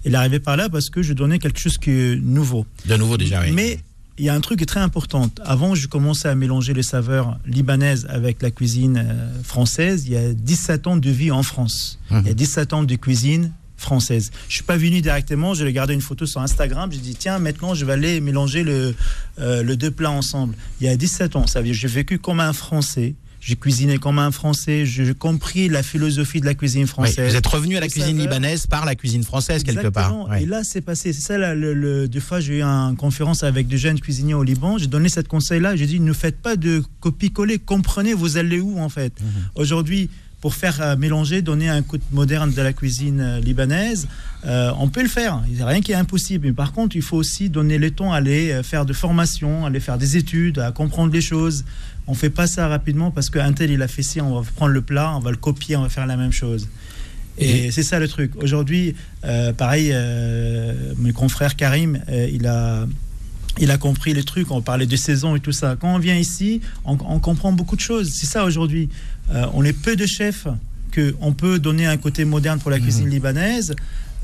Elle est arrivée par là parce que je donnais quelque chose est nouveau. De nouveau déjà, oui. Mais il y a un truc qui est très important. Avant, je commençais à mélanger les saveurs libanaises avec la cuisine euh, française. Il y a 17 ans de vie en France. Mhm. Il y a 17 ans de cuisine française. Je suis pas venu directement, j'ai regardé une photo sur Instagram, j'ai dit tiens, maintenant je vais aller mélanger le, euh, le deux plats ensemble. Il y a 17 ans, ça veut dire j'ai vécu comme un Français, j'ai cuisiné comme un Français, j'ai compris la philosophie de la cuisine Oui, française. vous êtes revenu à la cuisine libanaise par la cuisine française quelque part. Ouais. Et là, c'est passé. C'est ça, là, le, le- des fois, j'ai eu une conférence avec des jeunes cuisiniers au Liban. J'ai donné cette conseil-là. J'ai dit, ne faites pas de copie-coller. Comprenez, vous allez où, en fait. Mhm. Aujourd'hui, pour faire euh, mélanger, donner un coup de moderne de la cuisine euh, libanaise, euh, on peut le faire. Il n'y a rien qui est impossible. Mais par contre, il faut aussi donner le temps à aller faire de formation, aller faire des études, à comprendre les choses. On fait pas ça rapidement parce qu'un tel, il a fait ci, on va prendre le plat, on va le copier, on va faire la même chose. Et c'est ça le truc. Aujourd'hui, euh, pareil, euh, mon confrère Karim, il a. Il a compris les trucs, on parlait de saison et tout ça. Quand on vient ici, on, on comprend beaucoup de choses. C'est ça aujourd'hui. Euh, on est peu de chefs qu'on peut donner un côté moderne pour la cuisine libanaise.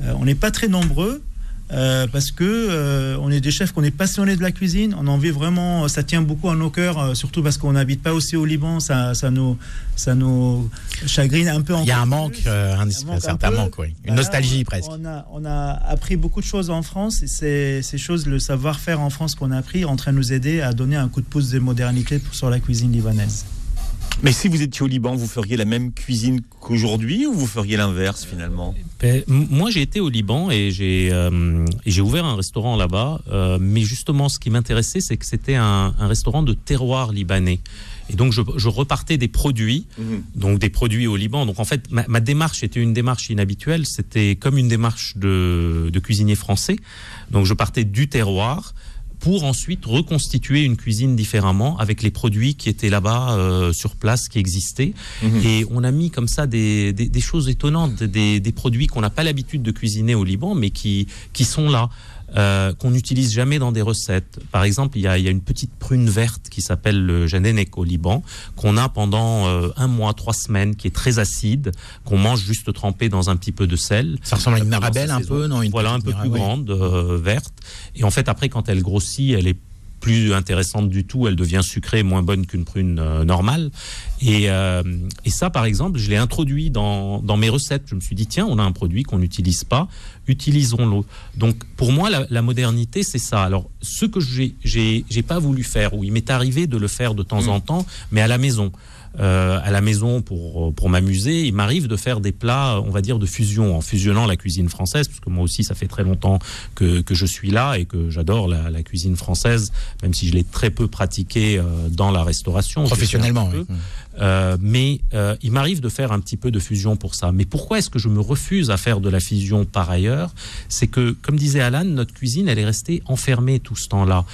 Euh, on n'est pas très nombreux. Euh, parce que euh, on est des chefs qu'on est passionnés de la cuisine, on a envie vraiment, ça tient beaucoup à nos cœurs, euh, surtout parce qu'on n'habite pas aussi au Liban, ça, ça nous, ça nous chagrine un peu. Il y a un manque, euh, un, Un manque un certain peu. manque, oui. Une Bah nostalgie on- presque. On a, on a appris beaucoup de choses en France. et c'est- Ces choses, le savoir-faire en France qu'on a appris, est en train de nous aider à donner un coup de pouce de modernité pour- sur la cuisine libanaise. Mais si vous étiez au Liban, vous feriez la même cuisine qu'aujourd'hui ou vous feriez l'inverse finalement? Ben, moi, j'ai été au Liban et j'ai euh, j'ai ouvert un restaurant là-bas. euh, mais justement, ce qui m'intéressait, c'est que c'était un, un restaurant de terroir libanais. Et donc, je, je repartais des produits, donc des produits au Liban. Donc, en fait, ma, ma démarche était une démarche inhabituelle. C'était comme une démarche de, de cuisinier français. Donc, je partais du terroir pour ensuite reconstituer une cuisine différemment avec les produits qui étaient là-bas euh, sur place, qui existaient. Mhm. Et on a mis comme ça des, des, des choses étonnantes, des, des produits qu'on n'a pas l'habitude de cuisiner au Liban, mais qui, qui sont là. Euh, qu'on n'utilise jamais dans des recettes. Par exemple, il y a, il y a une petite prune verte qui s'appelle le janenek au Liban, qu'on a pendant euh, un mois, trois semaines, qui est très acide, qu'on mange juste trempé dans un petit peu de sel. Ça ressemble à une sa un saison. peu, non une Voilà, un peu plus ouais. grande, euh, verte. Et en fait, après, quand elle grossit, elle est plus intéressante du tout. Elle devient sucrée, moins bonne qu'une prune euh, normale. Et, euh, et ça, par exemple, je l'ai introduit dans, dans mes recettes. Je me suis dit, tiens, on a un produit qu'on n'utilise pas, utilisons-le. Donc, pour moi, la, la modernité, c'est ça. Alors, ce que j'ai pas voulu faire, ou il m'est arrivé de le faire de temps Mm. en temps, mais à la maison. Euh, à la maison pour, pour m'amuser, il m'arrive de faire des plats, on va dire, de fusion, en fusionnant la cuisine française, parce que moi aussi, ça fait très longtemps que, que je suis là et que j'adore la, la, cuisine française, même si je l'ai très peu pratiquée euh, dans la restauration. Professionnellement, oui. Euh, mais euh, il m'arrive de faire un petit peu de fusion pour ça. Mais pourquoi est-ce que je me refuse à faire de la fusion par ailleurs? C'est que, comme disait Alan, notre cuisine, elle est restée enfermée tout ce temps-là.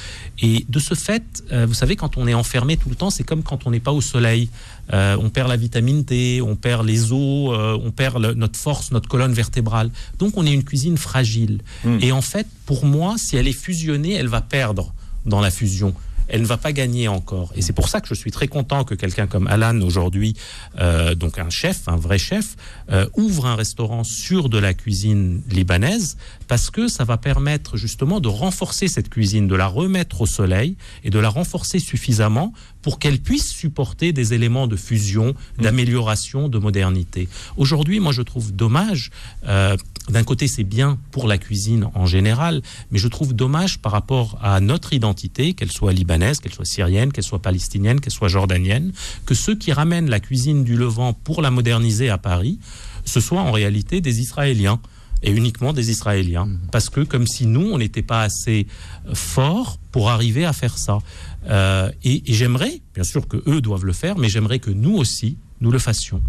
Et de ce fait, euh, vous savez, quand on est enfermé tout le temps, c'est comme quand on n'est pas au soleil. Euh, on perd la vitamine D, on perd les os, euh, on perd le, notre force, notre colonne vertébrale. Donc on est une cuisine fragile. Mm. Et en fait, pour moi, si elle est fusionnée, elle va perdre dans la fusion elle ne va pas gagner encore. Et c'est pour ça que je suis très content que quelqu'un comme Alan aujourd'hui, euh, donc un chef, un vrai chef, euh, ouvre un restaurant sur de la cuisine libanaise, parce que ça va permettre justement de renforcer cette cuisine, de la remettre au soleil et de la renforcer suffisamment pour qu'elle puisse supporter des éléments de fusion, d'amélioration, de modernité. Aujourd'hui, moi, je trouve dommage. Euh, d'un côté, c'est bien pour la cuisine en général, mais je trouve dommage par rapport à notre identité, qu'elle soit libanaise, qu'elle soit syrienne, qu'elle soit palestinienne, qu'elle soit jordanienne, que ceux qui ramènent la cuisine du Levant pour la moderniser à Paris, ce soient en réalité des Israéliens et uniquement des Israéliens. Parce que comme si nous, on n'était pas assez forts pour arriver à faire ça. Euh, et, et j'aimerais, bien sûr que eux doivent le faire, mais j'aimerais que nous aussi, nous le fassions.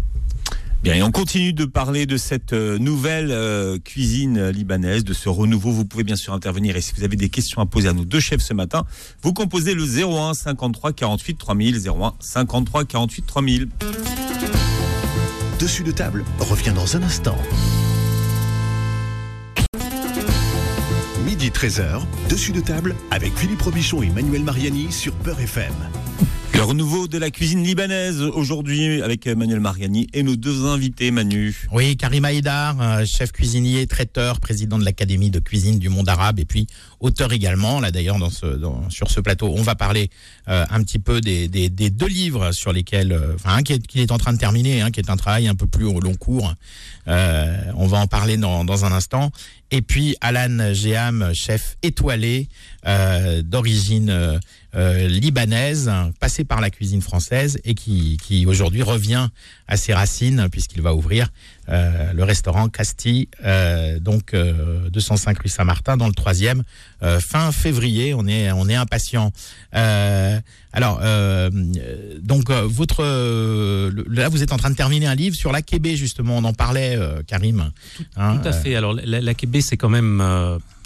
Bien, et on continue de parler de cette euh, nouvelle euh, cuisine libanaise, de ce renouveau. Vous pouvez bien sûr intervenir et si vous avez des questions à poser à nos deux chefs ce matin, vous composez le 01 53 48 3000, 01 53 48 3000. Dessus de table revient dans un instant. Midi 13h, dessus de table avec Philippe Robichon et Manuel Mariani sur Peur FM. Le renouveau de la cuisine libanaise aujourd'hui avec Manuel Mariani et nos deux invités, Manu. Oui, Karim Haïdar, euh, chef cuisinier, traiteur, président de l'Académie de cuisine du monde arabe et puis auteur également. Là d'ailleurs, sur ce plateau, on va parler euh, un petit peu des, deux livres sur lesquels, euh, enfin un qui est, en train de terminer, hein, qui est un travail un peu plus au long cours. On va en parler dans un instant. Et puis Alan Géham, chef étoilé euh, d'origine euh, libanaise, passé par la cuisine française et qui aujourd'hui revient à ses racines puisqu'il va ouvrir euh, le restaurant Casti, euh, donc 205 rue Saint-Martin, dans le troisième, fin février. On est on est impatient. alors donc votre là vous êtes en train de terminer un livre sur la Québec justement. On en parlait, Karim. Hein, tout à fait. Alors la, la Québec c'est quand même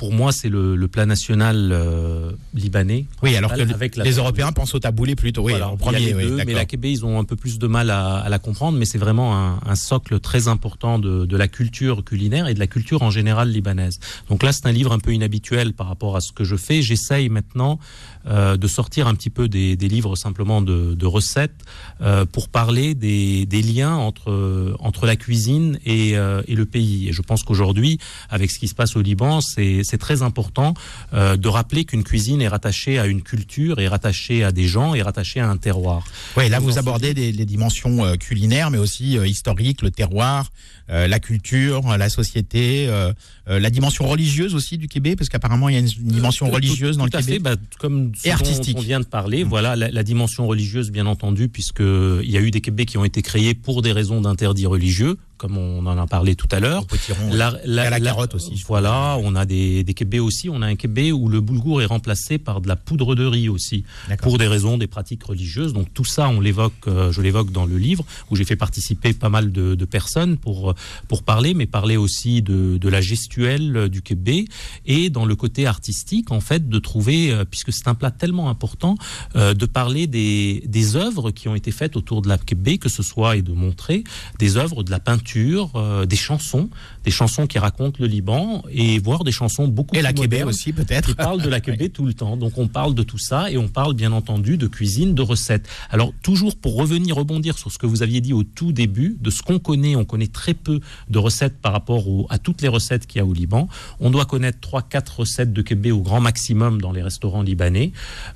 pour moi, c'est le, le, plat national euh, libanais. Oui, alors que les. Européens pensent au taboulé plutôt. Oui, voilà, en premier. Oui, deux, mais la Québec, ils ont un peu plus de mal à, à la comprendre, mais c'est vraiment un, un, socle très important de, de, la culture culinaire et de la culture en général libanaise. Donc là, c'est un livre un peu inhabituel par rapport à ce que je fais. J'essaye maintenant euh, de sortir un petit peu des, des livres simplement de, de recettes euh, pour parler des, des, liens entre, entre la cuisine et, euh, et le pays. Et je pense qu'aujourd'hui, avec ce qui se passe au Liban, c'est c'est très important euh, de rappeler qu'une cuisine est rattachée à une culture, est rattachée à des gens, est rattachée à un terroir. Oui, là vous abordez des, les dimensions euh, culinaires, mais aussi euh, historiques, le terroir, euh, la culture, la société, euh, la dimension religieuse aussi du Québec, parce qu'apparemment il y a une dimension religieuse tout, dans tout le Québec. Fait, bah, comme et artistique. On vient de parler, mmh. voilà la, la, dimension religieuse bien entendu, puisque il y a eu des Québec qui ont été créés pour des raisons d'interdit religieux comme on en a parlé tout à l'heure. La, la, la, carotte aussi. Voilà, on a des, des aussi. On a un Québé où le boulgour est remplacé par de la poudre de riz aussi, pour des raisons, des pratiques religieuses. Donc tout ça, on l'évoque, euh, je l'évoque dans le livre, où j'ai fait participer pas mal de, de, personnes pour, pour parler, mais parler aussi de, de la gestuelle du Québec et dans le côté artistique, en fait, de trouver, euh, puisque c'est un plat tellement important, euh, de parler des, des œuvres qui ont été faites autour de la Québec, que ce soit, et de montrer des œuvres de la peinture euh, des chansons, des chansons qui racontent le Liban et voir des chansons beaucoup et plus la Québec aussi peut-être. Qui parlent de la Québec tout le temps. Donc on parle de tout ça et on parle bien entendu de cuisine, de recettes. Alors toujours pour revenir rebondir sur ce que vous aviez dit au tout début, de ce qu'on connaît, on connaît très peu de recettes par rapport au, à toutes les recettes qu'il y a au Liban. On doit connaître trois, quatre recettes de Québec au grand maximum dans les restaurants libanais.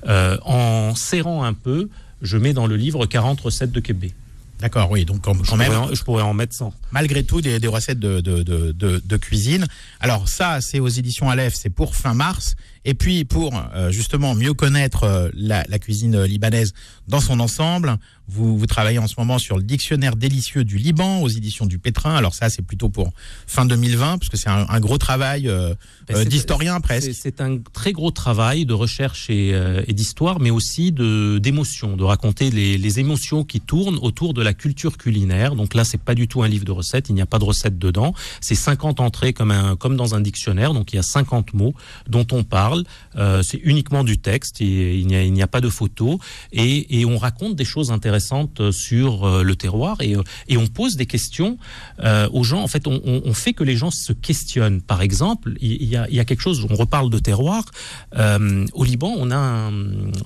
Euh, en serrant un peu, je mets dans le livre 40 recettes de Québec. D'accord, oui. Donc, quand, je, même, pourrais en, je pourrais en mettre 100. Malgré tout, des, des recettes de, de, de, de, de cuisine. Alors, ça, c'est aux éditions Aleph, c'est pour fin mars. Et puis pour euh, justement mieux connaître euh, la, la, cuisine libanaise dans son ensemble, vous, vous, travaillez en ce moment sur le dictionnaire délicieux du Liban aux éditions du Pétrin. Alors ça, c'est plutôt pour fin 2020, parce que c'est un, un, gros travail euh, ben, d'historien presque. C'est un très gros travail de recherche et, et d'histoire, mais aussi de d'émotion, de raconter les, les, émotions qui tournent autour de la culture culinaire. Donc là, c'est pas du tout un livre de recettes, il n'y a pas de recettes dedans. C'est 50 entrées comme, un, comme dans un dictionnaire, donc il y a 50 mots dont on parle. Euh, c'est uniquement du texte, il n'y a, a, pas de photos, et, et, on raconte des choses intéressantes sur euh, le terroir, et, et, on pose des questions euh, aux gens. En fait, on, on, fait que les gens se questionnent. Par exemple, il y a, il y a quelque chose, on reparle de terroir. Euh, au Liban, on a un,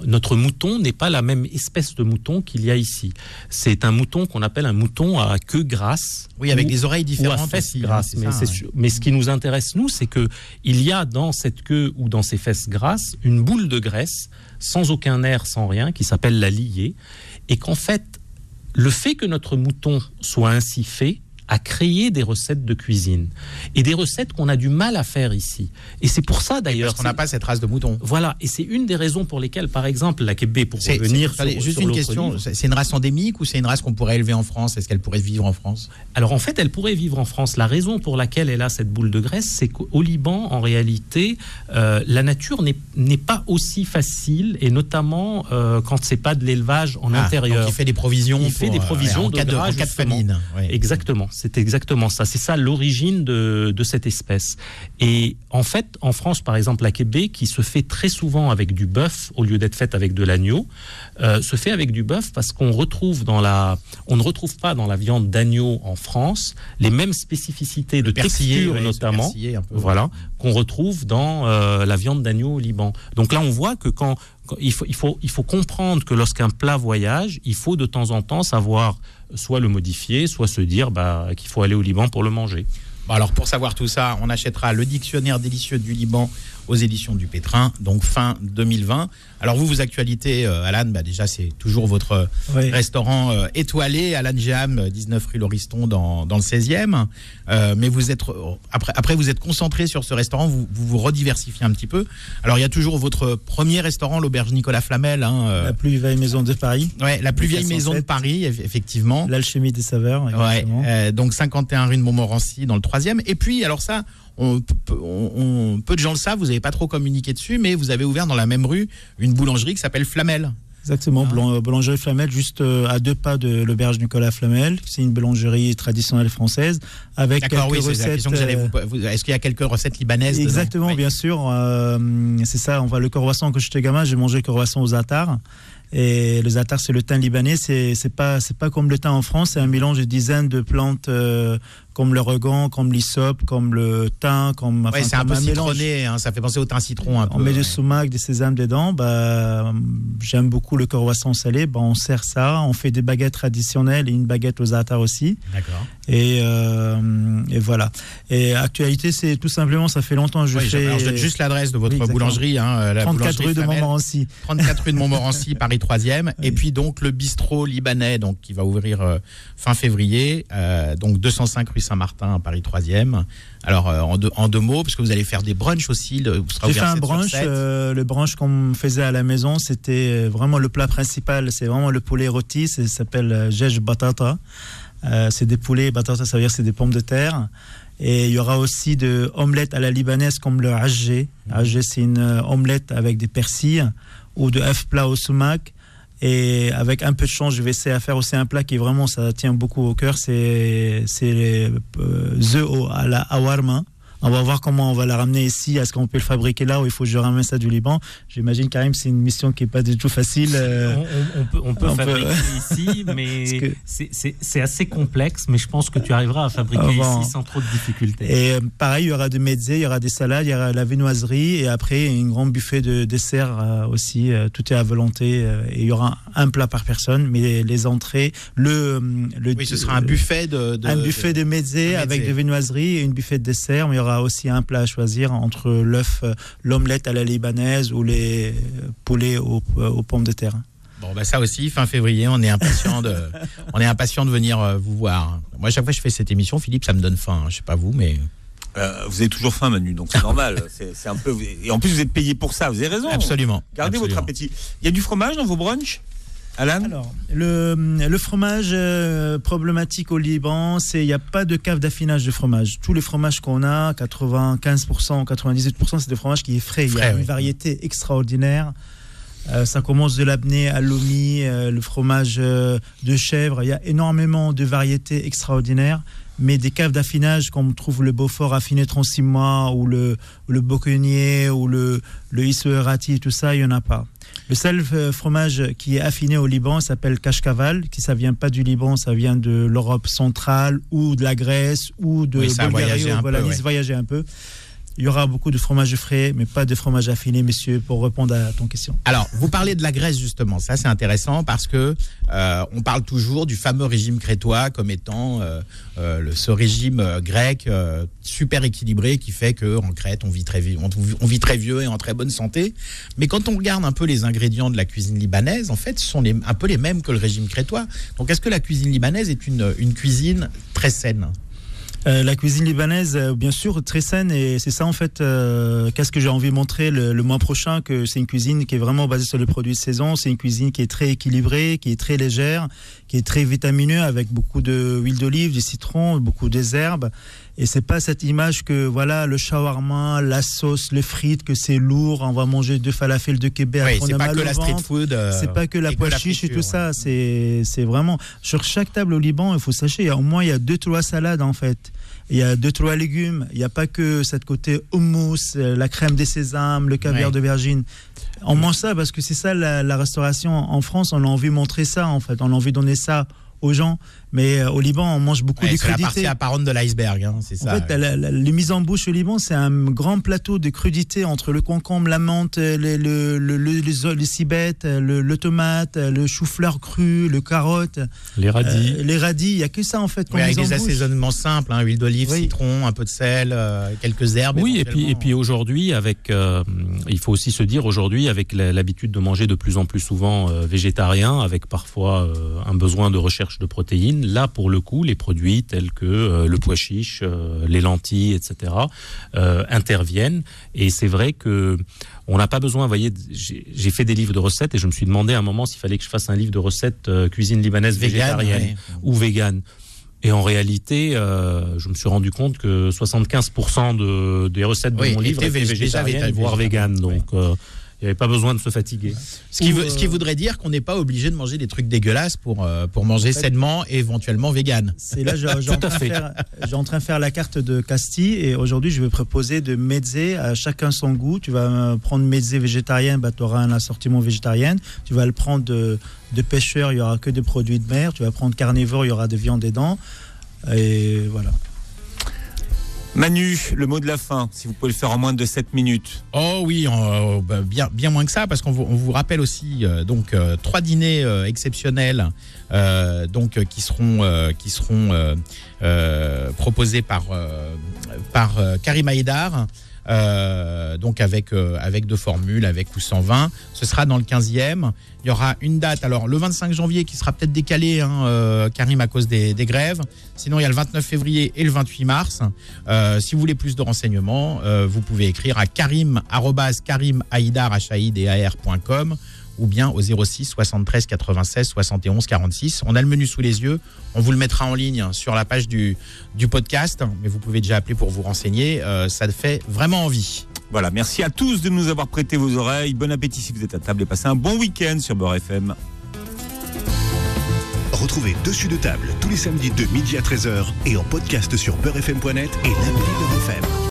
notre mouton n'est pas la même espèce de mouton qu'il y a ici. C'est un mouton qu'on appelle un mouton à queue grasse. Oui, avec des oreilles différentes. Ou à aussi, mais, ça, ouais. mais ce qui nous intéresse, nous, c'est que il y a dans cette queue ou dans ces fesses une boule de graisse sans aucun nerf, sans rien, qui s'appelle la liée, et qu'en fait, le fait que notre mouton soit ainsi fait à créer des recettes de cuisine et des recettes qu'on a du mal à faire ici. Et c'est pour ça d'ailleurs qu'on n'a pas cette race de mouton. Voilà, et c'est une des raisons pour lesquelles, par exemple, la Québec, pour revenir sur, juste sur une question, c'est une race endémique ou c'est une race qu'on pourrait élever en France? Est-ce qu'elle pourrait vivre en France? Alors en fait, elle pourrait vivre en France. La raison pour laquelle elle a cette boule de graisse, c'est qu'au Liban, en réalité, euh, la nature n'est pas aussi facile, et notamment euh, quand c'est pas de l'élevage en ah, intérieur. Donc il fait des provisions. Il fait des provisions euh, en, de cas de, en cas de famine. Exactement. C'est exactement ça. C'est ça l'origine de, de, cette espèce. Et en fait, en France, par exemple, la Québec, qui se fait très souvent avec du bœuf au lieu d'être faite avec de l'agneau, euh, se fait avec du bœuf parce qu'on retrouve dans la, on ne retrouve pas dans la viande d'agneau en France les mêmes spécificités de texture, oui, notamment, peu, voilà, qu'on retrouve dans euh, la viande d'agneau au Liban. Donc là, on voit que quand il faut, il faut, il faut comprendre que lorsqu'un plat voyage, il faut de temps en temps savoir soit le modifier, soit se dire bah, qu'il faut aller au Liban pour le manger. Alors pour savoir tout ça, on achètera le dictionnaire délicieux du Liban aux éditions du Pétrin, donc fin 2020. Alors vous, vos actualités, euh, Alan, bah déjà c'est toujours votre oui. restaurant euh, étoilé, Alan Jam, 19 rue Lauriston dans, dans le 16e. Euh, mais vous êtes après, après vous êtes concentré sur ce restaurant, vous, vous vous rediversifiez un petit peu. Alors il y a toujours votre premier restaurant, l'auberge Nicolas Flamel. Hein, la plus vieille maison de Paris. Ouais, la plus vieille maison de Paris, effectivement. L'alchimie des saveurs. Ouais, euh, donc 51 rue de Montmorency dans le troisième. Et puis alors ça, on, on, on, peu de gens le savent, vous n'avez pas trop communiqué dessus, mais vous avez ouvert dans la même rue une boulangerie qui s'appelle Flamel. Exactement, ah. boulangerie Flamel, juste euh, à deux pas de l'auberge Nicolas Flamel. C'est une boulangerie traditionnelle française avec quelques oui, recettes. Euh... Est-ce qu'il y a quelques recettes libanaises Exactement, bien sûr. Euh, c'est ça. On voit le croissant que j'étais gamin, j'ai mangé le croissant aux atars. Et le zatar, c'est le thym libanais. C'est c'est pas c'est pas comme le thym en France. C'est un mélange de dizaines de plantes euh, comme le regan, comme l'hysope, comme le thym, comme. Ouais, c'est un peu un citronné. Hein, ça fait penser au thym citron un on peu. met ouais. du sumac, des sésames dedans. Bah, j'aime beaucoup le croissant salé. Bah, on sert ça. On fait des baguettes traditionnelles et une baguette aux zatar aussi. D'accord. Et, euh, et voilà. Et actualité, c'est tout simplement, ça fait longtemps que je fais. Alors, je donne juste l'adresse de votre Oui, boulangerie. Hein, la 34 boulangerie rue de Flamel. Montmorency. 34 rue de Montmorency, Paris 3e. Oui. Et puis donc le bistrot libanais, donc qui va ouvrir euh, fin février, euh, donc 205 rue Saint-Martin, Paris 3e. Alors euh, en, deux, en deux mots, parce que vous allez faire des brunchs aussi. le- vous serez J'ai fait un 7 sur brunch. 7. euh, le brunch qu'on faisait à la maison, c'était vraiment le plat principal. C'est vraiment le poulet rôti. Ça s'appelle euh, jej batata. Euh, c'est des poulets batata, ça veut dire c'est des pommes de terre. Et il y aura aussi de omelettes à la libanaise comme le hajjé. Hajjé, c'est une euh, omelette avec des persils ou de œufs plats au sumac. Et avec un peu de chance, je vais essayer à faire aussi un plat qui vraiment ça tient beaucoup au cœur. C'est c'est les œufs à la awarma. On va voir comment on va la ramener ici. Est-ce qu'on peut le fabriquer là ou il faut que je ramène ça du Liban? J'imagine, Karim, c'est une mission qui n'est pas du tout facile. euh, On, on- on peut, on peut on peut- fabriquer ici, mais c'est- assez complexe, mais je pense que tu arriveras à fabriquer Ah bon. ici sans trop de difficultés. Et euh, pareil, il y aura des mezzés, il y aura des salades, il y aura la viennoiserie et après un grand buffet de dessert euh, aussi. tout est à volonté. et il y aura un plat par personne, mais les, les entrées, le, le Oui, ce sera un buffet de. de- un buffet de mezzés de avec mezzés. des viennoiseries et une buffet de dessert. Mais il y aura aussi un plat à choisir entre l'œuf, euh, l'omelette à la libanaise ou les poulets aux, euh, aux pommes de terre. Bon, bah ça aussi, fin février, on est impatient de, on est impatient de venir euh, vous voir. Moi, à chaque fois que je fais cette émission, Philippe, ça me donne faim. hein. Je sais pas vous, mais Euh, vous avez toujours faim, Manu, donc c'est normal. C'est un peu. Et en plus, vous êtes payé pour ça. Vous avez raison. Absolument. Gardez votre appétit. Il y a du fromage dans vos brunchs, Alan Alors, le, le fromage euh, problématique au Liban, c'est il n'y a pas de cave d'affinage de fromage. Tous les fromages qu'on a, 95%, 98%, c'est des fromages qui est frais. il y a une variété extraordinaire. Euh, ça commence de l'abné à l'omi, euh, le fromage de chèvre. Il y a énormément de variétés extraordinaires. Mais des caves d'affinage, comme on trouve le Beaufort affiné 36 mois, ou le, le Boconier, ou le, le Issoerati, tout ça, il n'y en a pas. Le seul euh, fromage qui est affiné au Liban s'appelle Kashkaval, qui ça vient pas du Liban, ça vient de l'Europe centrale ou de la Grèce ou de Oui, Bulgarie peu, Wallonie, ouais. ça voyageait un peu. Il y aura beaucoup de fromage frais, mais pas de fromage affiné, messieurs, pour répondre à ton question. Alors, vous parlez de la Grèce justement. Ça, c'est intéressant parce que euh, on parle toujours du fameux régime crétois comme étant euh, euh, ce régime grec super équilibré qui fait que en Crète, on vit très vieux et en très bonne santé. Mais quand on regarde un peu les ingrédients de la cuisine libanaise, en fait, ce sont un peu les mêmes que le régime crétois. Donc, est-ce que la cuisine libanaise est une cuisine très saine? Euh, la cuisine libanaise, euh, bien sûr, très saine et c'est ça en fait. euh, Qu'est-ce que j'ai envie de montrer le, mois prochain que c'est une cuisine qui est vraiment basée sur les produits de saison. C'est une cuisine qui est très équilibrée, qui est très légère, qui est très vitamineuse avec beaucoup de huile d'olive, du citron, beaucoup des herbes. Et c'est pas cette image que voilà le shawarma, la sauce, les frites, que c'est lourd. On va manger deux falafels de Québec. Oui, c'est pas que la street food. euh, C'est pas que la pois chiche et tout ça. C'est c'est vraiment sur chaque table au Liban. Il faut sachez, il y a au moins il y a deux trois salades en fait. Il y a deux trois légumes. Il n'y a pas que cette côté hummus, euh, la crème des sésames, le caviar Ouais. de Virgin. On mange ça parce que c'est ça la, la restauration en France. On a envie de montrer ça en fait. On a envie de donner ça aux gens. Mais euh, au Liban, on mange beaucoup Ouais, de c'est la partie crudités. apparente de l'iceberg, hein, c'est En ça. fait, la- la- les mises en bouche au Liban, c'est un grand plateau de crudités entre le concombre, la menthe, le, le, le, le- les, o- les cibettes, le, le tomate, le chou-fleur cru, le carotte, Les radis. euh, les radis. Il n'y a que ça en fait. Oui, avec des en assaisonnements simples, hein, huile d'olive, Oui. citron, un peu de sel, euh, quelques herbes. Oui, et puis, et puis aujourd'hui, avec, euh, il faut aussi se dire aujourd'hui, avec l'habitude de manger de plus en plus souvent euh, végétarien, avec parfois euh, un besoin de recherche de protéines, là pour le coup, les produits tels que euh, le pois chiche, euh, les lentilles, etc., euh, interviennent. Et c'est vrai que on n'a pas besoin. Vous voyez, j'ai fait des livres de recettes et je me suis demandé à un moment s'il fallait que je fasse un livre de recettes cuisine libanaise Vegan, végétarienne ouais. ou vegan. Et en réalité, euh, je me suis rendu compte que 75% de, des recettes de Oui, mon livre étaient végétariennes, véta- voire véganes. Donc, euh, il n'y avait pas besoin de se fatiguer. Ce qui, Ou, veut- ce qui euh, voudrait dire qu'on n'est pas obligé de manger des trucs dégueulasses pour, euh, pour manger sainement et éventuellement vegan. C'est là, j'ai j'ai en, Tout à train de fait. faire- j'ai en train de faire la carte de Castille et aujourd'hui, je vais proposer de mezze à chacun son goût. Tu vas euh, prendre mezze végétarien, bah, tu auras un assortiment végétarien. Tu vas le prendre de, de pêcheur, il y aura que des produits de mer. Tu vas prendre carnivore, il y aura de viande dents. Et voilà. Manu, le mot de la fin, si vous pouvez le faire en moins de 7 minutes. Oh oui, euh, bah, bien, moins que ça, parce qu'on vous, rappelle aussi euh, donc euh, trois dîners exceptionnels donc qui seront proposés par par Karim. Euh, donc avec euh, avec deux formules, avec ou sans vin. Ce sera dans le 15e. Il y aura une date, alors le 25 janvier qui sera peut-être décalé, hein, euh, Karim à cause des, grèves. Sinon, il y a le 29 février et le 28 mars. Si vous voulez plus de renseignements, vous pouvez écrire à karim karim@karimhaïdar.com ou bien au 06 73 96 71 46. On a le menu sous les yeux. On vous le mettra en ligne sur la page du, du podcast, mais vous pouvez déjà appeler pour vous renseigner. Euh, ça fait vraiment envie. Voilà, merci à tous de nous avoir prêté vos oreilles. Bon appétit si vous êtes à table et passez un bon week-end sur Beurre FM. Retrouvez Dessus de table tous les samedis de midi à 13h et en podcast sur beurrefm.net et l'appli Beurre FM.